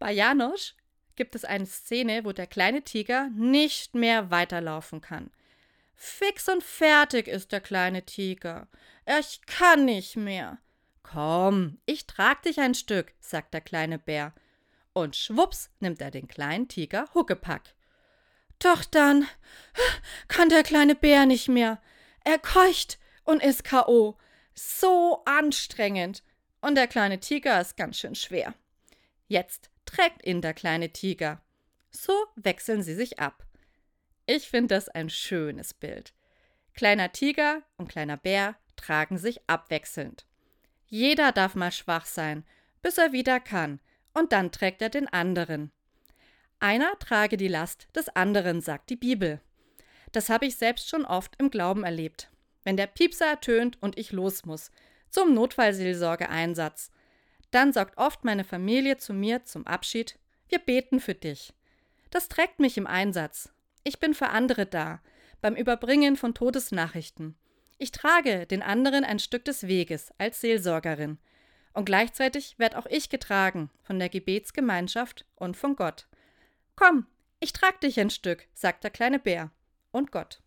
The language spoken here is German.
Bei Janosch gibt es eine Szene, wo der kleine Tiger nicht mehr weiterlaufen kann. Fix und fertig ist der kleine Tiger. Ich kann nicht mehr. Komm, ich trag dich ein Stück, sagt der kleine Bär. Und schwups nimmt er den kleinen Tiger Huckepack. Doch dann kann der kleine Bär nicht mehr. Er keucht und ist K.O. So anstrengend. Und der kleine Tiger ist ganz schön schwer. Jetzt trägt ihn der kleine Tiger. So wechseln sie sich ab. Ich finde das ein schönes Bild. Kleiner Tiger und kleiner Bär tragen sich abwechselnd. Jeder darf mal schwach sein, bis er wieder kann, und dann trägt er den anderen. Einer trage die Last des anderen, sagt die Bibel. Das habe ich selbst schon oft im Glauben erlebt. Wenn der Piepser ertönt und ich los muss, zum Notfallseelsorgeeinsatz, dann sagt oft meine Familie zu mir zum Abschied: Wir beten für dich. Das trägt mich im Einsatz. Ich bin für andere da, beim Überbringen von Todesnachrichten. Ich trage den anderen ein Stück des Weges als Seelsorgerin. Und gleichzeitig werd auch ich getragen von der Gebetsgemeinschaft und von Gott. Komm, ich trag dich ein Stück, sagt der kleine Bär. Und Gott.